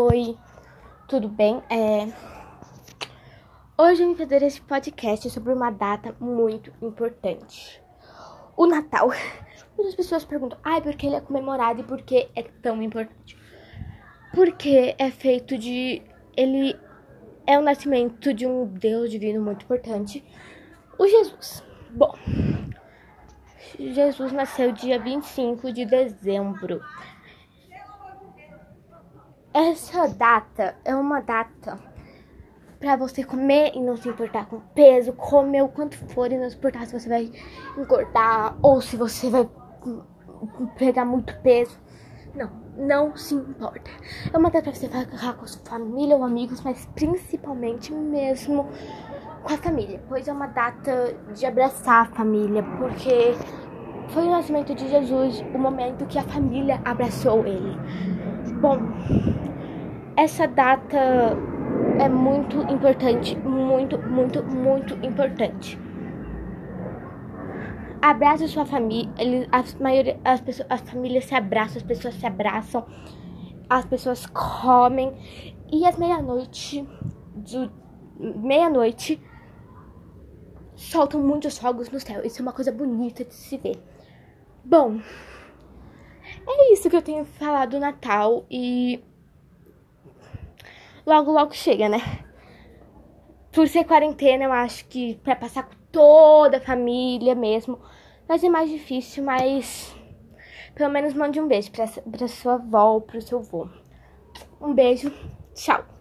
Oi, tudo bem? É... Hoje eu vim fazer esse podcast sobre uma data muito importante. O Natal. Muitas pessoas perguntam, ai, por que ele é comemorado e por que é tão importante? Porque é feito de. Ele é o nascimento de um Deus divino muito importante, o Jesus. Bom, Jesus nasceu dia 25 de dezembro. Essa data é uma data para você comer e não se importar com peso, comer o quanto for e não se importar se você vai engordar ou se você vai pegar muito peso. Não, não se importa. É uma data pra você ficar com sua família ou amigos, mas principalmente mesmo com a família, pois é uma data de abraçar a família, porque foi o nascimento de Jesus, o momento que a família abraçou ele. Bom, essa data é muito importante, muito, muito, muito importante. Abraça sua família, as, maioria, as, pessoas, as famílias se abraçam, as pessoas se abraçam, as pessoas comem e às meia-noite, meia-noite, soltam muitos fogos no céu. Isso é uma coisa bonita de se ver. Bom, é isso que eu tenho falado do Natal e logo logo chega, né? Por ser quarentena, eu acho que para passar com toda a família mesmo, vai ser mais difícil, mas pelo menos mande um beijo pra, pra sua avó pro seu avô. Um beijo, tchau!